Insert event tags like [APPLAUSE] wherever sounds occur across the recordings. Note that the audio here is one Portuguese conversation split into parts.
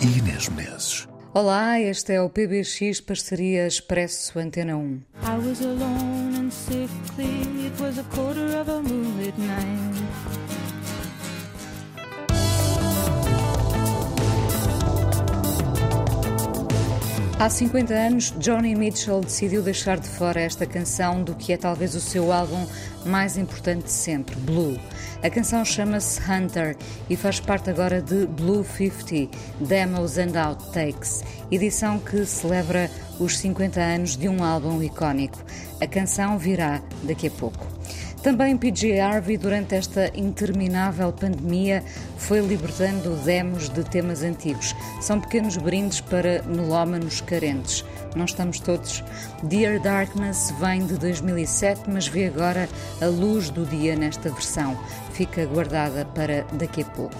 e Inês Menezes. Olá, este é o PBX Parceria Expresso Antena 1. I was alone and sickly, it was a quarter of a moonlit night. Há 50 anos, Johnny Mitchell decidiu deixar de fora esta canção do que é talvez o seu álbum mais importante de sempre, Blue. A canção chama-se Hunter e faz parte agora de Blue 50 Demos and Outtakes, edição que celebra os 50 anos de um álbum icónico. A canção virá daqui a pouco. Também PJ Harvey, durante esta interminável pandemia, foi libertando demos de temas antigos. São pequenos brindes para melómanos carentes. Não estamos todos. Dear Darkness vem de 2007, mas vê agora a luz do dia nesta versão. Fica guardada para daqui a pouco.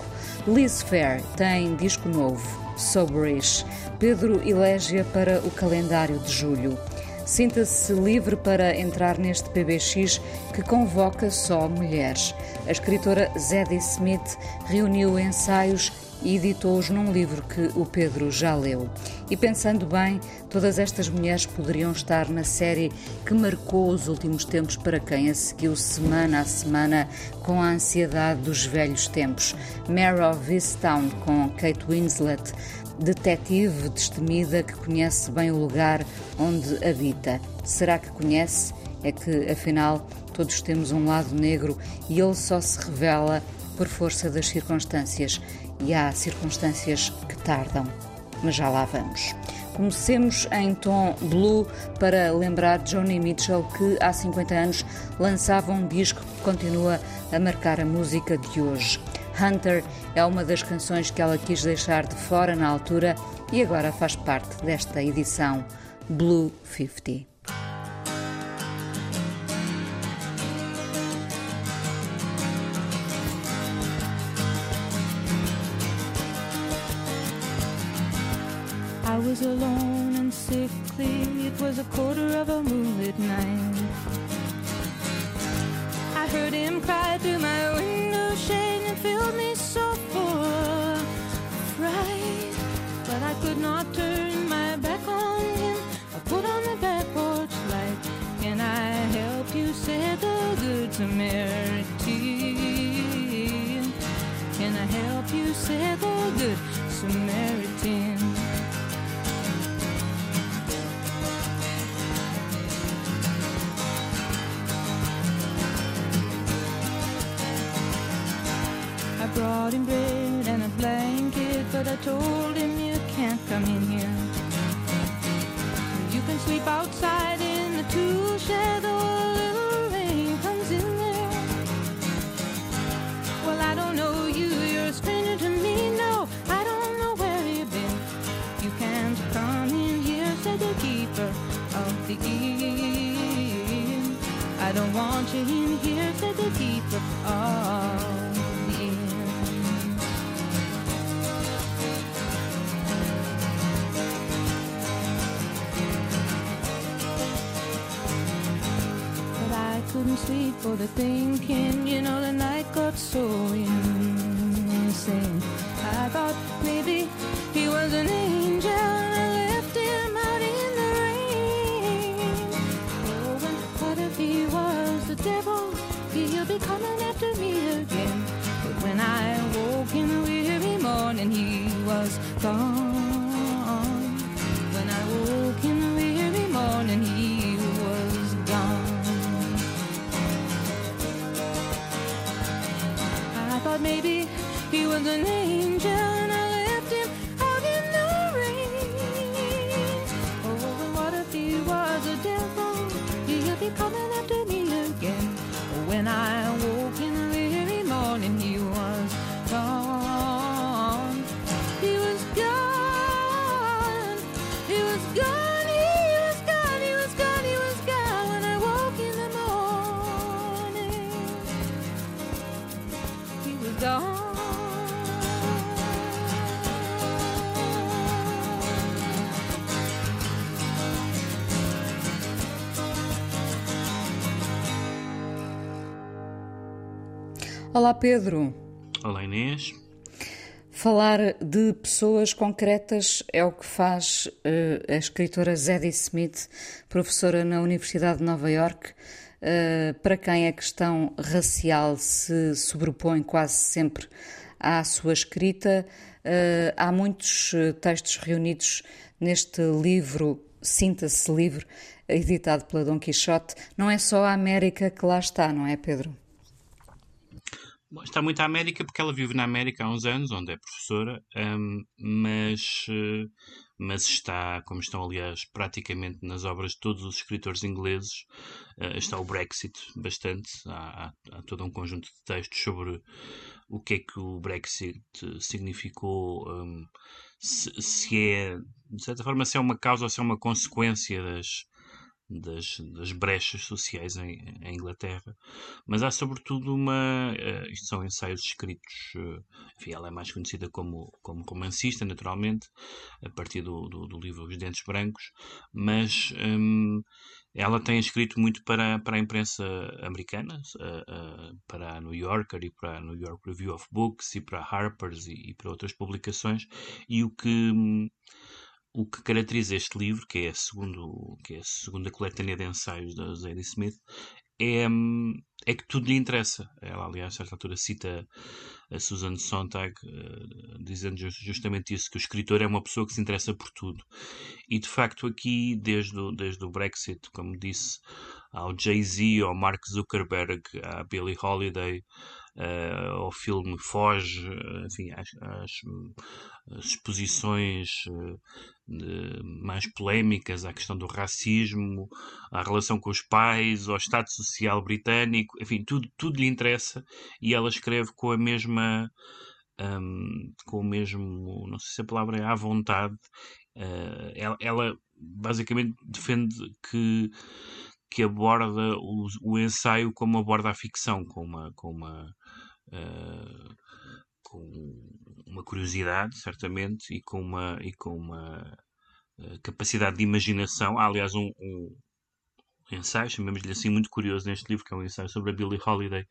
Liz Fair tem disco novo, Soberish. Pedro elégia para o calendário de julho. Sinta-se livre para entrar neste PBX que convoca só mulheres. A escritora Zadie Smith reuniu ensaios e editou-os num livro que o Pedro já leu. E pensando bem, todas estas mulheres poderiam estar na série que marcou os últimos tempos para quem a seguiu semana a semana com a ansiedade dos velhos tempos. Mare of Easttown com Kate Winslet, detetive destemida que conhece bem o lugar onde habita. Será que conhece? É que, afinal, todos temos um lado negro e ele só se revela por força das circunstâncias. E há circunstâncias que tardam. Mas já lá vamos. Comecemos em tom blue para lembrar Johnny Mitchell que há 50 anos lançava um disco que continua a marcar a música de hoje. Hunter é uma das canções que ela quis deixar de fora na altura e agora faz parte desta edição Blue 50. Was alone and sickly, it was a quarter of a moonlit night. I heard him cry through my window shade and filled me so full of fright. But I could not turn my back on him. I put on the back porch light. Can I help you? said the good Samaritan. Can I help you? said the good Samaritan. Told him you can't come in here. You can sleep outside in the tool shed, devil? He'll be coming after me again. But when I woke in the weary morning, he was gone. When I woke in the weary morning, he was gone. I thought maybe he was an angel Olá, Pedro. Olá, Inês. Falar de pessoas concretas é o que faz uh, a escritora Zadie Smith, professora na Universidade de Nova York, uh, para quem a questão racial se sobrepõe quase sempre à sua escrita. Uh, há muitos textos reunidos neste livro, Sinta-se Livre, editado pela Dom Quixote. Não é só a América que lá está, não é, Pedro? Está muito a América porque ela vive na América há uns anos, onde é professora, um, mas, uh, mas está, como estão aliás praticamente nas obras de todos os escritores ingleses, uh, está o Brexit bastante. Há, há, há, todo um conjunto de textos sobre o que é que o Brexit significou, um, se, se é, de certa forma, se é uma causa ou se é uma consequência das, das, das brechas sociais em, em, Inglaterra, mas há sobretudo uma. Uh, isto são ensaios escritos. Uh, enfim, ela é mais conhecida como, como romancista, naturalmente, a partir do, do, do livro Os Dentes Brancos, mas um, ela tem escrito muito para, para a imprensa americana, uh, para a New Yorker e para a New York Review of Books e para a Harper's e, e para outras publicações, e o que. O que caracteriza este livro, que é a, segundo, que é a segunda coletânea de ensaios da Zadie Smith, é, é que tudo lhe interessa. Ela, aliás, a certa altura cita a Susan Sontag, uh, dizendo justamente isso, que o escritor é uma pessoa que se interessa por tudo. E, de facto, aqui, desde o, desde o Brexit, como disse, ao Jay-Z, ao Mark Zuckerberg, à Billie Holiday, uh, ao filme Foge, enfim, às, às exposições uh, mais polémicas à questão do racismo, à relação com os pais, ao Estado Social britânico, enfim, tudo, tudo lhe interessa e ela escreve com a mesma. Um, com o mesmo, não sei se a palavra é à vontade, uh, ela, ela basicamente defende que que aborda o, o, ensaio como aborda a ficção, com uma, com uma, uh, com uma curiosidade, certamente, e com uma, e com uma uh, capacidade de imaginação. Há, aliás, um, um ensaio, chamemos-lhe assim, muito curioso neste livro, que é um ensaio sobre a Billie Holiday,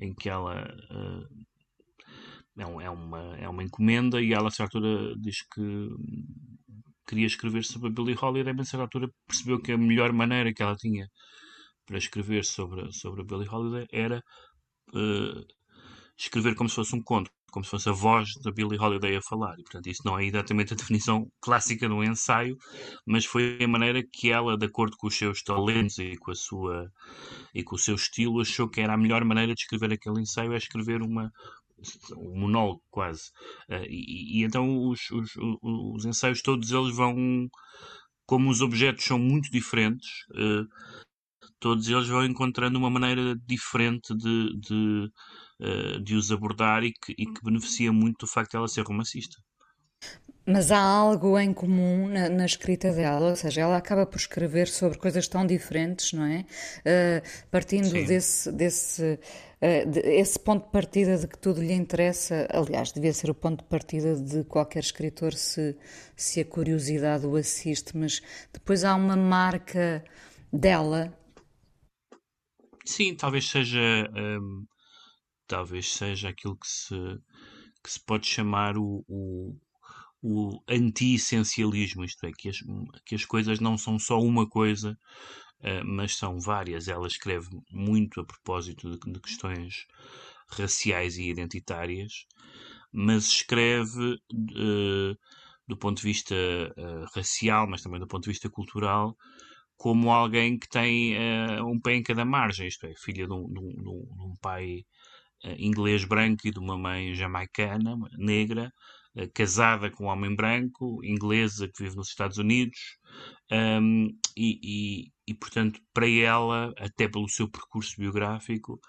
em que ela uh, é, é, uma, é uma encomenda e ela, a certa altura, diz que queria escrever sobre a Billie Holiday, mas a certa altura percebeu que a melhor maneira que ela tinha para escrever sobre, sobre a Billie Holiday era uh, escrever como se fosse um conto, como se fosse a voz da Billie Holiday a falar. E, portanto, isso não é exatamente a [LAUGHS] definição clássica de um ensaio, mas foi a maneira que ela, de acordo com os seus talentos e com, a sua, e com o seu estilo, achou que era a melhor maneira de escrever aquele ensaio, é escrever uma, um monólogo quase. Uh, e, e, então os, os, os, ensaios todos eles vão, como os objetos são muito diferentes, uh, todos eles vão encontrando uma maneira diferente de, de, uh, de os abordar e que, e que beneficia muito do facto de ela ser romancista. Mas há algo em comum na, na, escrita dela, ou seja, ela acaba por escrever sobre coisas tão diferentes, não é? Uh, partindo Sim. desse, desse uh, de, esse ponto de partida de que tudo lhe interessa, aliás, devia ser o ponto de partida de qualquer escritor se, se a curiosidade o assiste, mas depois há uma marca dela. Sim, talvez seja, um, talvez seja aquilo que se, que se pode chamar o, o o anti-essencialismo, isto é, que as, que as coisas não são só uma coisa, uh, mas são várias. Ela escreve muito a propósito de, de questões raciais e identitárias, mas escreve uh, do ponto de vista uh, racial, mas também do ponto de vista cultural, como alguém que tem um pé em cada margem, isto é, filha de um, de um, de um pai inglês branco e de uma mãe jamaicana, negra, eh, casada com um homem branco, inglesa, que vive nos Estados Unidos, um, e, e, e, portanto, para ela, até pelo seu percurso biográfico,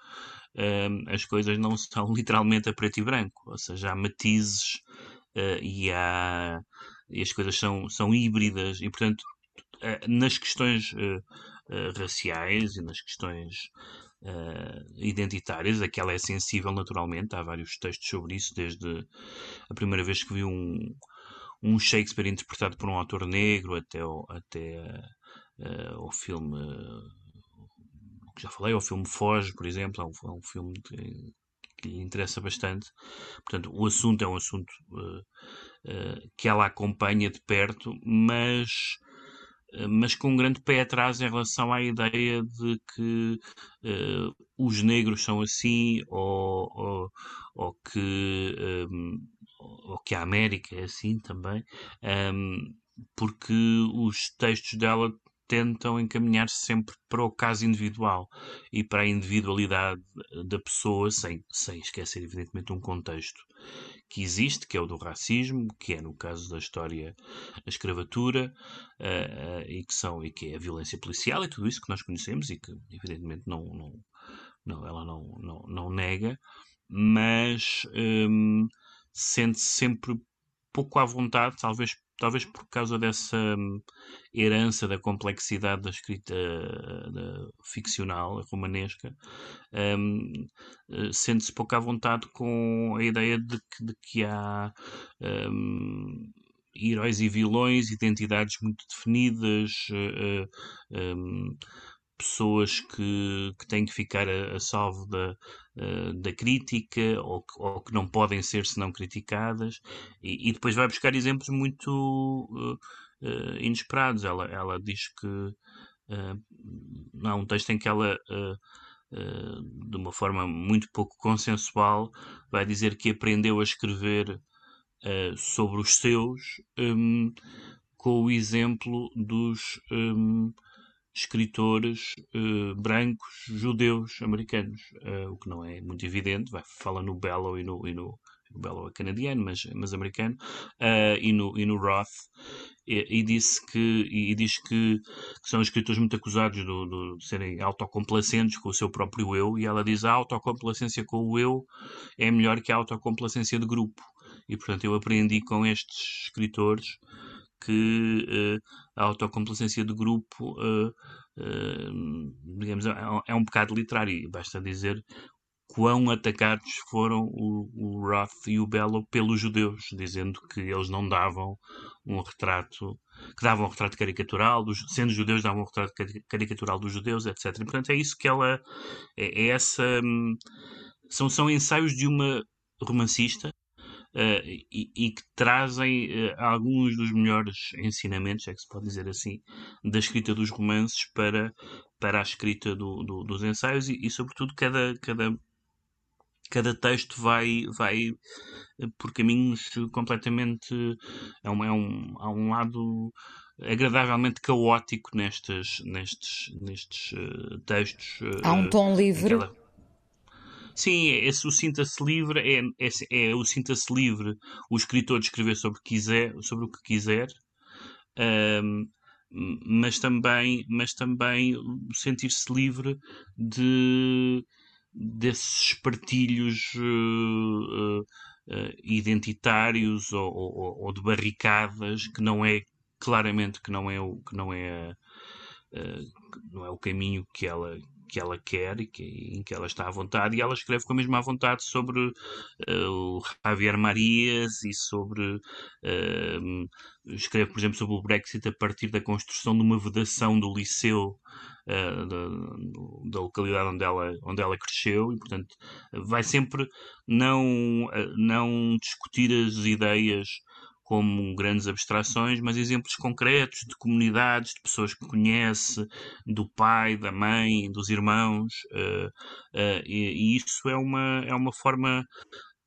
um, as coisas não estão [LAUGHS] literalmente a preto e branco, ou seja, há matizes uh, e, há, e as coisas são, são híbridas, e portanto, uh, nas questões uh, raciais e nas questões uh, identitárias, a que ela é sensível naturalmente. Há vários textos sobre isso, desde a primeira vez que vi um, um Shakespeare interpretado por um autor negro até, o, até uh, o filme. Uh, que já falei, o filme Foge, por exemplo, é um, é um filme de, que lhe interessa bastante. Portanto, o assunto é um assunto uh, uh, que ela acompanha de perto, mas mas com um grande pé atrás em relação à ideia de que uh, os negros são assim ou, ou, ou que, um, ou que a América é assim também, um, porque os textos dela tentam encaminhar-se sempre para o caso individual e para a individualidade da pessoa, sem, sem esquecer, evidentemente, um contexto que existe, que é o do racismo, que é, no caso da história, a escravatura, uh, uh, e, que são, e que é a violência policial e tudo isso que nós conhecemos e que, evidentemente, não, não, não ela não, não, não nega, mas um, sente-se sempre pouco à vontade, talvez talvez por causa dessa hum, herança da complexidade da escrita da ficcional, romanesca, um, eh, sente-se pouco à vontade com a ideia de que, de que há um, heróis e vilões, identidades muito definidas, uh, uh, um, pessoas que, que têm que ficar a, a salvo da, uh, da crítica ou que, ou que, não podem ser senão criticadas e, e depois vai buscar exemplos muito uh, uh, inesperados. Ela, ela diz que há um texto em que ela de uma forma muito pouco consensual vai dizer que aprendeu a escrever sobre os seus um, com o exemplo dos um, escritores uh, brancos judeus americanos, uh, o que não é muito evidente, vai, fala no Bellow e no, e no o Bellow é canadiano, mas, mas americano, uh, e, no, e no Roth, e, e disse que, e, diz que, que, são escritores muito acusados do, do, de serem autocomplacentes com o seu próprio eu, e ela diz a autocomplacência com o eu é melhor que a autocomplacência de grupo. E portanto eu aprendi com estes escritores que uh, a autocomplacência de grupo, uh, uh, digamos, é, é, um pecado literário. Basta dizer quão atacados foram o, o Roth e o Bellow pelos judeus, dizendo que eles não davam um retrato, que davam um retrato caricatural, dos, sendo judeus, davam um retrato caricatural dos judeus, etc. E, portanto, é isso que ela. É, é essa. Hum, são, são ensaios de uma romancista e, e, que trazem uh, alguns dos melhores ensinamentos, é que se pode dizer assim, da escrita dos romances para, para a escrita do, do, dos ensaios e, e, sobretudo, cada, cada, cada texto vai, vai eh, por caminhos completamente. É um, é um, há um lado agradavelmente caótico nestes, nestes, nestes uh, textos. Há um tom livre. Sim, esse, o sinta-se livre é, é, é, o sinta-se livre o escritor de escrever sobre, quiser, sobre o que quiser, um, mas também, mas também sentir-se livre de desses partilhos uh, uh, identitários ou, ou, ou, de barricadas que não é claramente que não é o que não é uh, não é o caminho que ela que ela quer e que, em que ela está à vontade, e ela escreve com a mesma vontade sobre uh, o Javier Marias e sobre. Uh, escreve, por exemplo, sobre o Brexit a partir da construção de uma vedação do liceu. Uh, da, da, localidade onde ela, onde ela cresceu e portanto vai sempre não, não discutir as ideias como grandes abstrações, mas exemplos concretos de comunidades, de pessoas que conhece, do pai, da mãe, dos irmãos, uh, uh, e, e, isso é uma, é uma forma,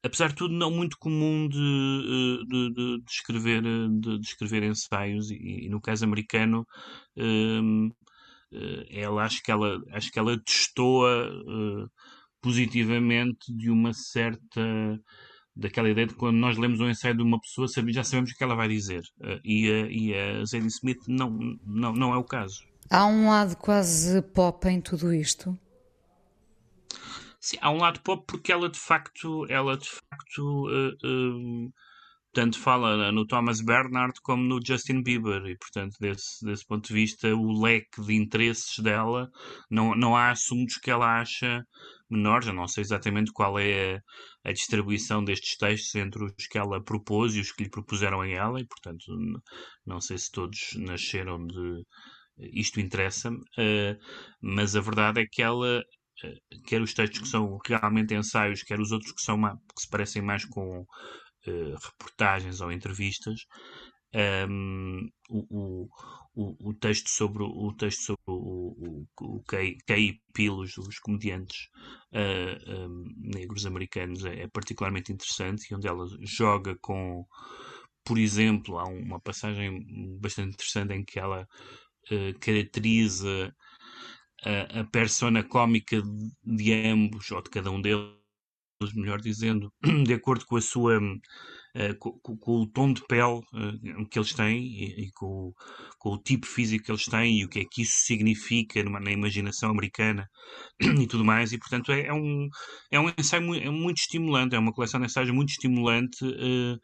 apesar de tudo, não muito comum de, eh, de, de, de escrever, de, escrever ensaios, e, e, no caso americano. Uh, ela acho que ela acho que ela destoa positivamente de uma certa daquela ideia de quando nós lemos um ensaio de uma pessoa já sabemos o que ela vai dizer. Uh, e, a, e a Zadie Smith não, não, não é o caso. Há um lado quase pop em tudo isto? Sim, há um lado pop porque ela de facto, ela de facto uh, uh, tanto fala no Thomas Bernard como no Justin Bieber e portanto desse, desse ponto de vista o leque de interesses dela não, não há assuntos que ela acha menores, eu não sei exatamente qual é a, a, distribuição destes textos entre os que ela propôs e os que lhe propuseram a ela, e portanto não sei se todos nasceram de isto interessa-me, uh, mas a verdade é que ela quer os textos que são realmente ensaios, quer os outros que, são, que se parecem mais com reportagens ou entrevistas, um, o, o, o, texto sobre o texto sobre o, o, Kay Pilos, os comediantes uh, um, negros americanos, é, é, particularmente interessante e onde ela joga com, por exemplo, há uma passagem bastante interessante em que ela uh, caracteriza a, a persona cómica de ambos, ou de cada um deles, melhor dizendo, [CLEARS THROAT] de acordo com a sua eh, com, com, o tom de pele uh, que eles têm e, com, com, o tipo físico que eles têm e o que é que isso significa numa, na imaginação americana [CLEARS THROAT] e tudo mais. E, portanto, é, é um, é um ensaio muito, é muito estimulante, é uma coleção de ensaios muito estimulante, uh,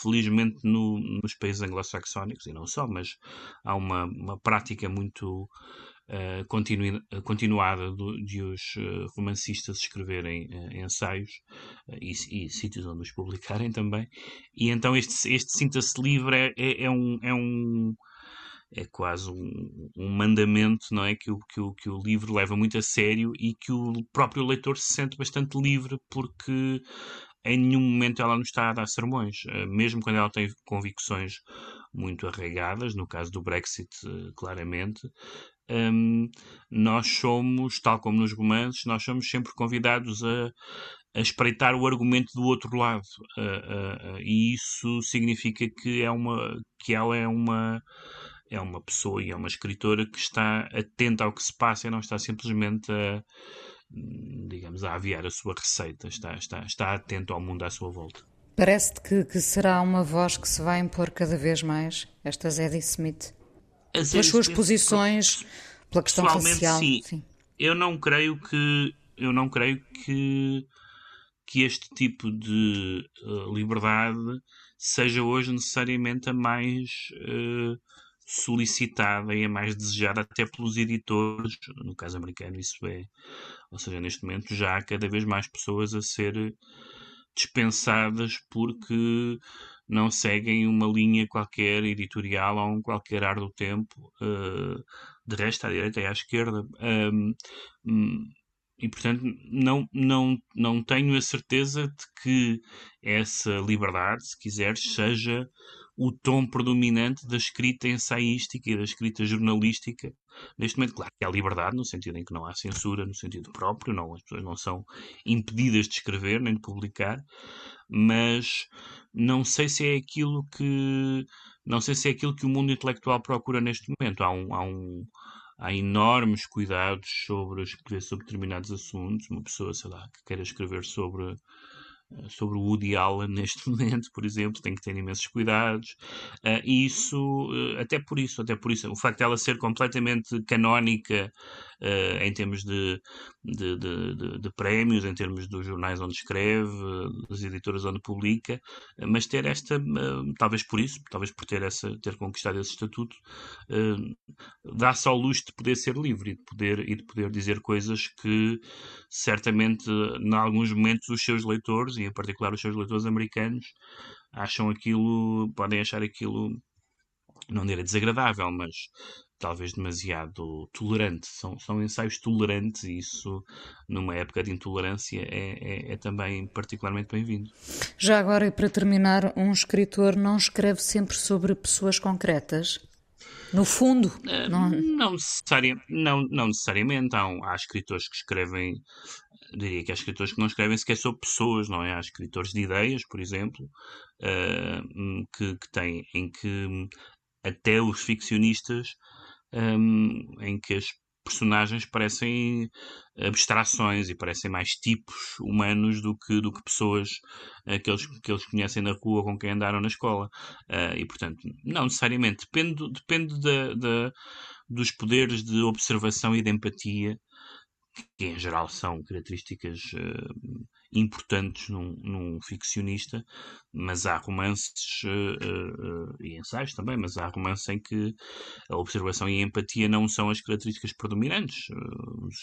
felizmente no, nos países anglo-saxónicos e não só, mas há uma, uma prática muito uh, continu continuada do, de os uh, romancistas escreverem ensaios e, e, sítios onde os publicarem também. E então este, este sinta-se livre é, é, é, um. É um é quase um, um, mandamento não é que o, que, o, que o livro leva muito a sério e que o próprio leitor se sente bastante livre porque em nenhum momento ela não está a dar sermões, mesmo quando ela tem convicções muito arraigadas, no caso do Brexit, claramente, um, nós somos, tal como nos romances, nós somos sempre convidados a, a espreitar o argumento do outro lado. Uh, uh, uh, e isso significa que, é uma, que ela é uma, é uma pessoa e é uma escritora que está atenta ao que se passa e não está simplesmente a, digamos, a aviar a sua receita, está, está, está atento ao mundo à sua volta. Parece-te que, que será uma voz que se vai impor cada vez mais, esta Zadie Smith? Pelas suas posições, pela questão racial. Sim. sim. Eu não creio que eu não creio que que este tipo de uh, liberdade seja hoje necessariamente a mais uh, solicitada e a mais desejada até pelos editores, no caso americano isso é, ou seja, neste momento já há cada vez mais pessoas a ser dispensadas porque não seguem uma linha qualquer editorial ou um qualquer ar do tempo, uh, de resto à direita e à esquerda. Um, e portanto não, não, não tenho a certeza de que essa liberdade, se quiseres, seja o tom predominante da escrita ensaística e da escrita jornalística. Neste momento, claro que há liberdade, no sentido em que não há censura, no sentido próprio, não, as pessoas não são impedidas de escrever nem de publicar, mas não sei se é aquilo que não sei se é aquilo que o mundo intelectual procura neste momento. Há um, há um há enormes cuidados sobre escrever sobre determinados assuntos. Uma pessoa, sei lá, que queira escrever sobre sobre o Woody Allen neste [LAUGHS] momento, por exemplo, tem que ter imensos cuidados. Uh, e isso, uh, até por isso, até por isso, o facto de ela ser completamente canónica em termos de, de, de, de, prémios, em termos dos jornais onde escreve, das editoras onde publica, mas ter esta, talvez por isso, talvez por ter, essa, ter conquistado esse estatuto, dá-se ao luxo de poder ser livre e de poder, e de poder dizer coisas que certamente, em alguns momentos, os seus leitores, e em particular os seus leitores americanos, acham aquilo, podem achar aquilo não direi desagradável, mas talvez demasiado tolerante. São, são ensaios tolerantes e isso, numa época de intolerância, é, é, é também particularmente bem-vindo. Já agora, e para terminar, um escritor não escreve sempre sobre pessoas concretas? No fundo, uh, não... Não, necessari não, não necessariamente. Há, há escritores que escrevem, diria que há escritores que não escrevem sequer sobre pessoas, não é? Há escritores de ideias, por exemplo, uh, que, que têm, em que até os ficcionistas um, em que as personagens parecem abstrações e parecem mais tipos humanos do que, do que pessoas uh, que, eles, que eles conhecem na rua com quem andaram na escola. Uh, e, portanto, não necessariamente. Depende, depende da, da, dos poderes de observação e de empatia, que em geral são características uh, importantes num, num ficcionista, mas há romances uh, uh, e ensaios também, mas há romances em que a observação e a empatia não são as características predominantes. Uh, os,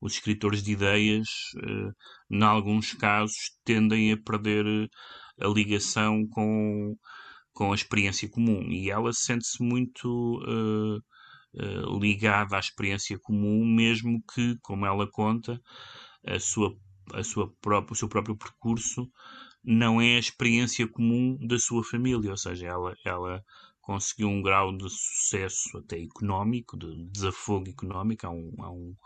os, escritores de ideias, em alguns casos, tendem a perder a ligação com, com a experiência comum e ela sente-se muito ligada à experiência comum, mesmo que, como ela conta, a sua, a sua própria, o seu próprio percurso não é a experiência comum da sua família, ou seja, ela, ela conseguiu um grau de sucesso até económico, de desafogo económico. Há um, há um,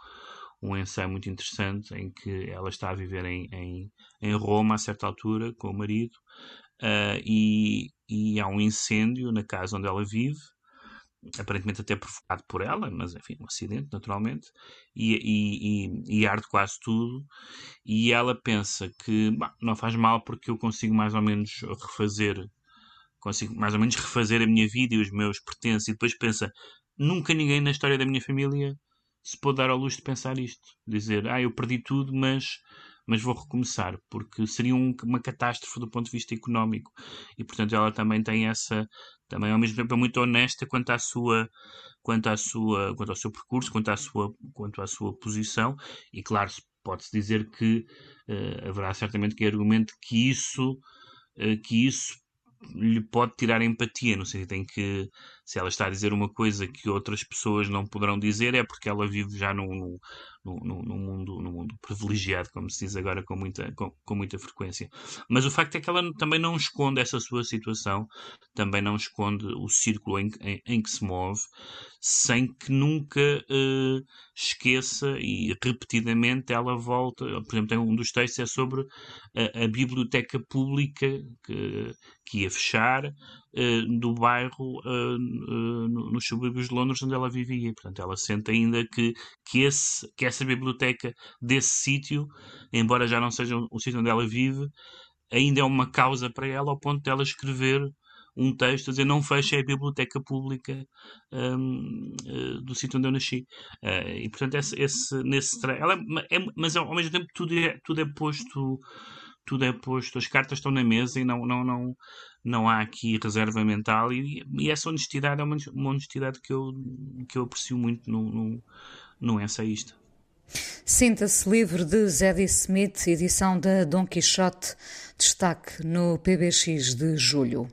um ensaio muito interessante em que ela está a viver em, em, em Roma a certa altura com o marido uh, e, e há um incêndio na casa onde ela vive aparentemente até provocado por ela, mas enfim, um acidente, naturalmente, e, e, e, e arde quase tudo. E ela pensa que não faz mal porque eu consigo mais ou menos refazer, consigo mais ou menos refazer a minha vida e os meus pertences. E depois pensa, nunca ninguém na história da minha família se pôde dar ao luxo de pensar isto, dizer, ah, eu perdi tudo, mas mas vou recomeçar, porque seria um, uma catástrofe do ponto de vista económico. E, portanto, ela também tem essa, também ao mesmo tempo é muito honesta quanto à sua, quanto à sua, quanto ao seu percurso, quanto à sua, quanto à sua posição. E, claro, pode-se dizer que uh, haverá certamente que argumente que isso, uh, que isso lhe pode tirar empatia, no sentido em que se ela está a dizer uma coisa que outras pessoas não poderão dizer, é porque ela vive já num, num, num, mundo, num mundo privilegiado, como se diz agora com muita, com, com, muita frequência. Mas o facto é que ela também não esconde essa sua situação, também não esconde o círculo em, em, em que se move, sem que nunca uh, esqueça e repetidamente ela volta. Por exemplo, tem um dos textos é sobre a, a biblioteca pública que, que ia fechar do bairro uh, uh, nos subúrbios de Londres onde ela vivia. Portanto, ela sente ainda que, que, esse, que essa biblioteca desse sítio, embora já não seja o, sítio onde ela vive, ainda é uma causa para ela ao ponto de ela escrever um texto a dizer não feche a biblioteca pública um, do sítio onde eu nasci. Uh, e portanto, esse, esse, nesse ela é, é, mas ao mesmo tempo tudo é, tudo é posto tudo é posto, as cartas estão na mesa e não, não, não, não há aqui reserva mental e, e essa honestidade é uma, uma, honestidade que eu, que eu aprecio muito no, no, no ensaísta. Sinta-se livre de Zadie Smith, edição da Don Quixote, destaque no PBX de julho.